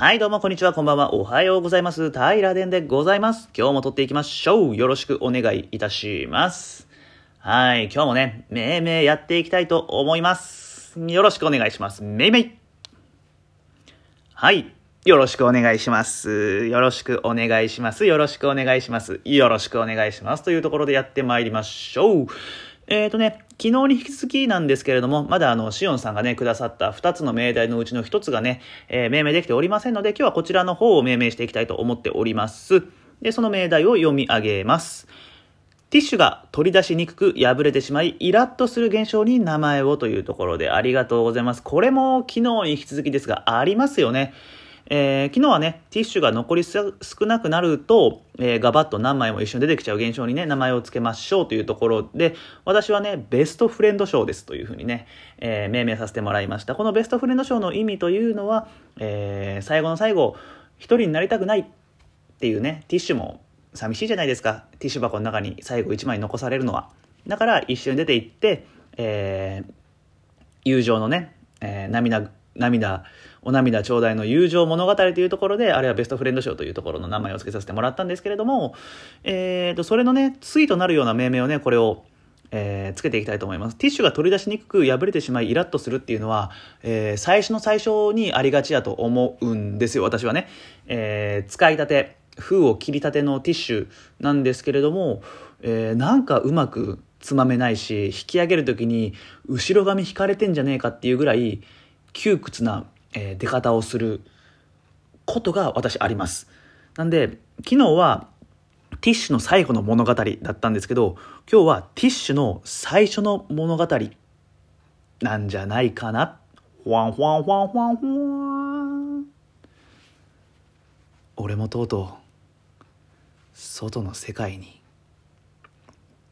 はい、どうもこんにちは、こんばんは、おはようございます。平殿でございます。今日も撮っていきましょう。よろしくお願いいたします。はい、今日もね、めいめいやっていきたいと思います。よろしくお願いします。めいめい。はい。よろしくお願いします。よろしくお願いします。よろしくお願いします。よろしくお願いします。というところでやってまいりましょう。えーとね、昨日に引き続きなんですけれども、まだあの、シオンさんがね、くださった2つの命題のうちの1つがね、えー命名できておりませんので、今日はこちらの方を命名していきたいと思っております。で、その命題を読み上げます。ティッシュが取り出しにくく破れてしまい、イラッとする現象に名前をというところでありがとうございます。これも昨日に引き続きですが、ありますよね。えー昨日はね、ティッシュが残り少なくなると、えーガバッと何枚も一緒に出てきちゃう現象にね、名前を付けましょうというところで、私はね、ベストフレンド賞ですというふうにね、えー命名させてもらいました。このベストフレンド賞の意味というのは、え最後の最後、一人になりたくないっていうね、ティッシュも寂しいじゃないですか。ティッシュ箱の中に最後1枚残されるのは。だから一緒に出て行って、え友情のね、え涙、涙、お涙ちょうだいの友情物語というところで、あれはベストフレンド賞というところの名前を付けさせてもらったんですけれども、えーと、それのね、対となるような命名をね、これを、えーつけていきたいと思います。ティッシュが取り出しにくく破れてしまいイラッとするっていうのは、えー最初の最初にありがちやと思うんですよ、私はね。えー使いたて、封を切りたてのティッシュなんですけれども、えーなんかうまくつまめないし、引き上げるときに後ろ髪引かれてんじゃねえかっていうぐらい窮屈な、えー出方をすることが私あります。なんで、昨日はティッシュの最後の物語だったんですけど、今日はティッシュの最初の物語なんじゃないかな。ほわんほわんほわんほわんほわん。俺もとうとう、外の世界に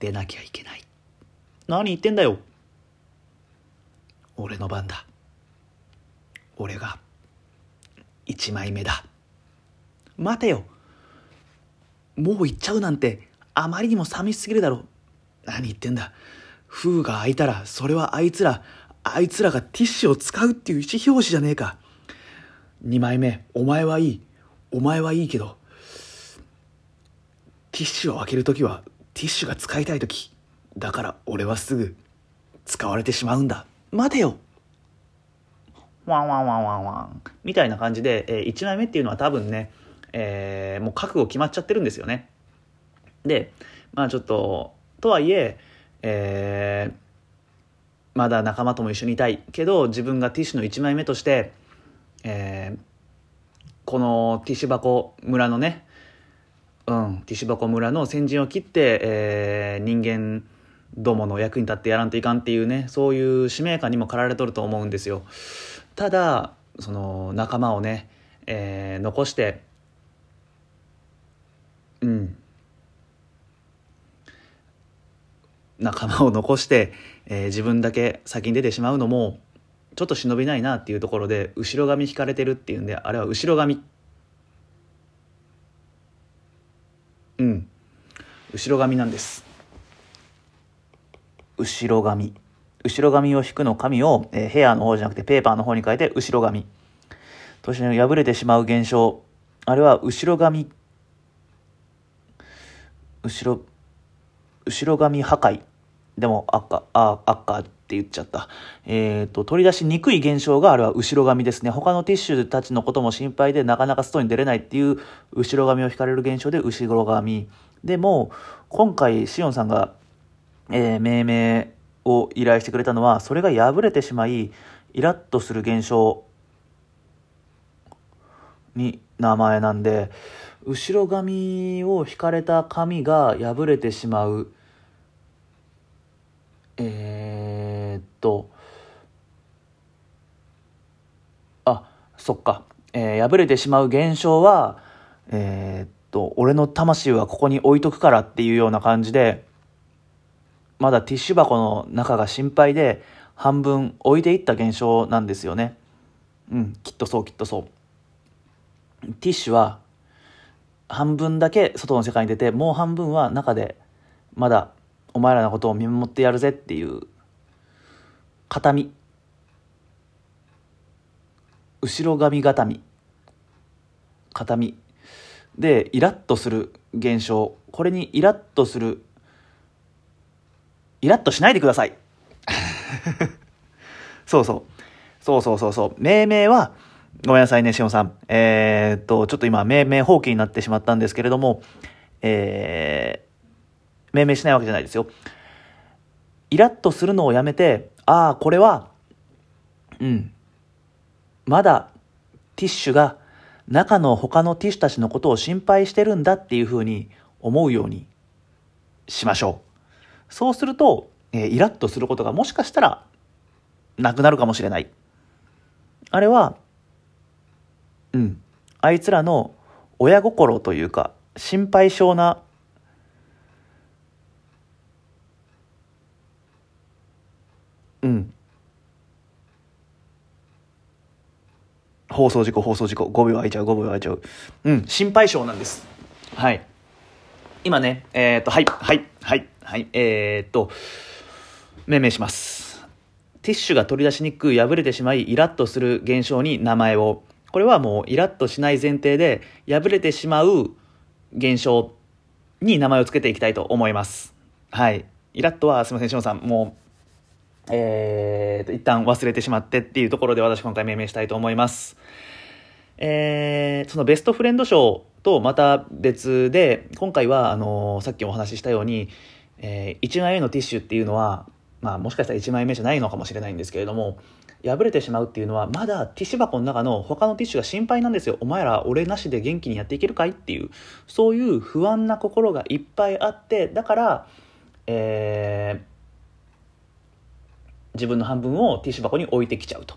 出なきゃいけない。何言ってんだよ。俺の番だ。俺が1枚目だ。待てよ。もう行っちゃうなんてあまりにも寂しすぎるだろ。何言ってんだ。封が開いたらそれはあいつら、あいつらがティッシュを使うっていう意思表示じゃねえか。2枚目、お前はいい。お前はいいけど、ティッシュを開けるときはティッシュが使いたいとき。だから俺はすぐ使われてしまうんだ。待てよ。ワンワンワンワンワン。みたいな感じで、え1枚目っていうのは多分ね、えーもう覚悟決まっちゃってるんですよね。で、まあちょっと、とはいえ、えーまだ仲間とも一緒にいたいけど、自分がティッシュの1枚目として、えーこのティッシュ箱村のね、うん、ティッシュ箱村の先陣を切って、えー人間どもの役に立ってやらんといかんっていうねそういう使命感にも駆られとると思うんですよただその仲間をね、えー残してうん。仲間を残して、えー自分だけ先に出てしまうのもちょっと忍びないなっていうところで後ろ髪引かれてるっていうんであれは後ろ髪。うん。後ろ髪なんです。後ろ髪。後ろ髪を引くの髪を、えーヘアの方じゃなくてペーパーの方に変えて後ろ髪。そして破れてしまう現象。あれは後ろ髪。後ろ後ろ髪破壊。でも赤あ赤って言っちゃった。えっ、と取り出しにくい現象があれは後ろ髪ですね。他のティッシュたちのことも心配でなかなか外に出れないっていう後ろ髪を引かれる現象で後ろ髪。でも今回シオンさんが、えー命名を依頼してくれたのはそれが破れてしまいイラッとする現象に名前なんで後ろ髪を引かれた髪が破れてしまう。えー、っと。あそっか、えー破れてしまう現象はえーっと俺の魂はここに置いとくからっていうような感じでまだティッシュ箱の中が心配で半分置いていった現象なんですよね。うんきっとそうきっとそう。ティッシュは半分だけ外の世界に出てもう半分は中でまだお前らのことを見守ってやるぜっていう形見。後ろ髪固み形見。でイラッとする現象。これにイラッとするイラッとしないでください。そうそう。そうそうそうそう。命名はごめんなさいねしおんさん。えー、っとちょっと今命名放棄になってしまったんですけれどもえー、命名しないわけじゃないですよ。イラッとするのをやめてああこれはうん。まだティッシュが中の他のティッシュたちのことを心配してるんだっていうふうに思うようにしましょう。そうすると、えー、イラッとすることがもしかしたらなくなるかもしれない。あれは、うん、あいつらの親心というか、心配性なうん、放送事故放送事故5秒空いちゃう5秒空いちゃう。うん心配性なんです。はい。今ねえっ、とはいはいはい。はいえっ、と命名します。ティッシュが取り出しにくく破れてしまいイラッとする現象に名前を。これはもうイラッとしない前提で破れてしまう現象に名前を付けていきたいと思います。はい。イラッとはすみませんしのさん。もうえーと、一旦忘れてしまってっていうところで私今回命名したいと思います。えー、そのベストフレンド賞とまた別で、今回は、あのー、さっきお話ししたように、えー、1枚目のティッシュっていうのは、まあもしかしたら1枚目じゃないのかもしれないんですけれども、破れてしまうっていうのは、まだティッシュ箱の中の他のティッシュが心配なんですよ。お前ら俺なしで元気にやっていけるかいっていう、そういう不安な心がいっぱいあって、だから、えー、自分の半分をティッシュ箱に置いてきちゃうと。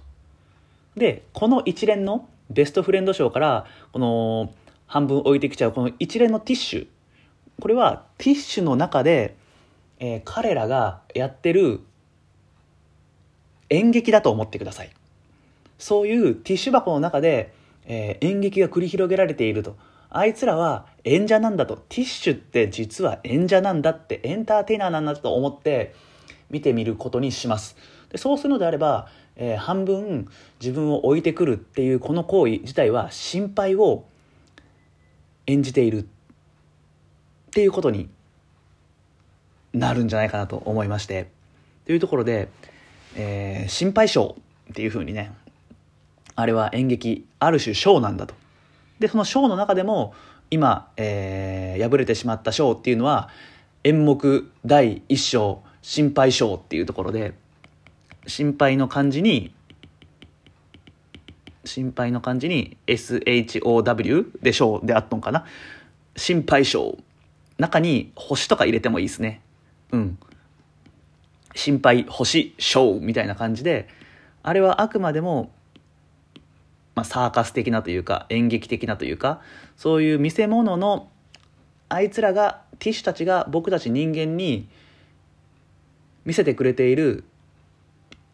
で、この一連のベストフレンド賞から、この半分置いてきちゃうこの一連のティッシュ。これはティッシュの中で、えー、彼らがやってる演劇だと思ってください。そういうティッシュ箱の中で、えー、演劇が繰り広げられていると。あいつらは演者なんだと。ティッシュって実は演者なんだって、エンターテイナーなんだと思って、見てみることにします。でそうするのであれば、えー、半分自分を置いてくるっていうこの行為自体は心配を演じているっていうことになるんじゃないかなと思いまして。というところで、えー、心配性っていうふうにねあれは演劇ある種ショーなんだと。でそのショーの中でも今、えー、敗れてしまったショーっていうのは演目第一章心配性っていうところで心配の漢字に心配の漢字に SHOW でしょうであっとんかな。心配性。中に星とか入れてもいいですね。うん。心配星小みたいな感じであれはあくまでもまあ、サーカス的なというか演劇的なというかそういう見せ物のあいつらがティッシュたちが僕たち人間に見せてくれている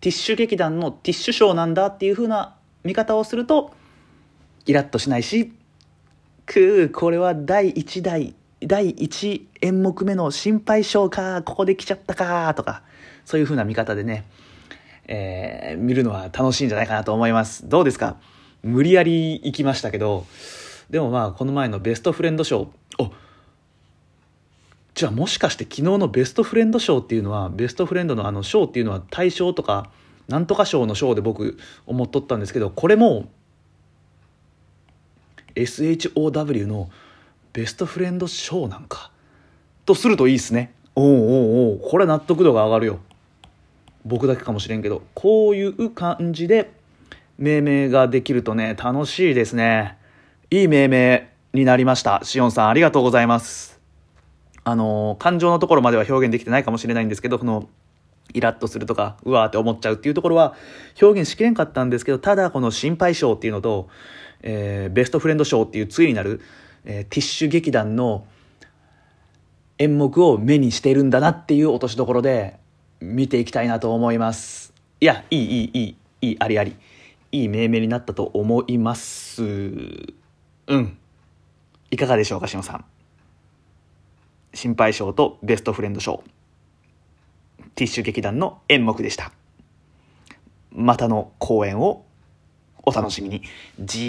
ティッシュ劇団のティッシュショーなんだっていう風な見方をするとイラッとしないしくこれは第1代第1演目目の心配性かここで来ちゃったかとかそういう風な見方でね、えー、見るのは楽しいんじゃないかなと思います。どうですか？無理やり行きましたけどでもまあこの前のベストフレンド賞おじゃあもしかして昨日のベストフレンド賞っていうのはベストフレンドのあの賞っていうのは大賞とかなんとか賞の賞で僕思っとったんですけどこれも SHOW のベストフレンド賞なんか。とするといいっすね。おうおうおう。これ納得度が上がるよ。僕だけかもしれんけど。こういう感じで命名ができるとね楽しいですね。いい命名になりました。しおんさんありがとうございます。あの、感情のところまでは表現できてないかもしれないんですけど、この、イラッとするとか、うわーって思っちゃうっていうところは表現しきれんかったんですけど、ただこの心配性っていうのと、えー、ベストフレンド賞っていう対になる、えー、ティッシュ劇団の演目を目にしているんだなっていう落としどころで見ていきたいなと思います。いや、いい、いい、いい、いい、ありあり。いい命名になったと思います。うん。いかがでしょうか、しのさん。心配性とベストフレンド賞ティッシュ劇団の演目でしたまたの公演をお楽しみにじ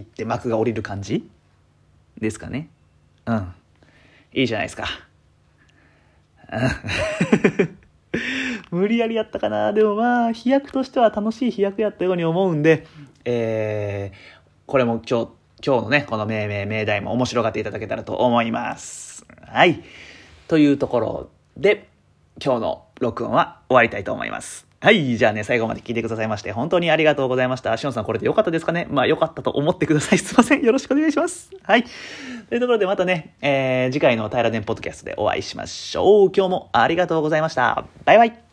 ーって幕が降りる感じ？ですかね。うん。いいじゃないですか。無理やりやったかな。でもまあ、飛躍としては楽しい飛躍やったように思うんで、えー、これも今日、今日のね、この命名、命題も面白がっていただけたらと思います。はい。というところで、今日の録音は終わりたいと思います。はい。じゃあね、最後まで聞いてくださいまして、本当にありがとうございました。しおんさん、これで良かったですかね？まあ、よかったと思ってください。すいません。よろしくお願いします。はい。というところで、またね、えー、次回の平田ポッドキャストでお会いしましょう。今日もありがとうございました。バイバイ。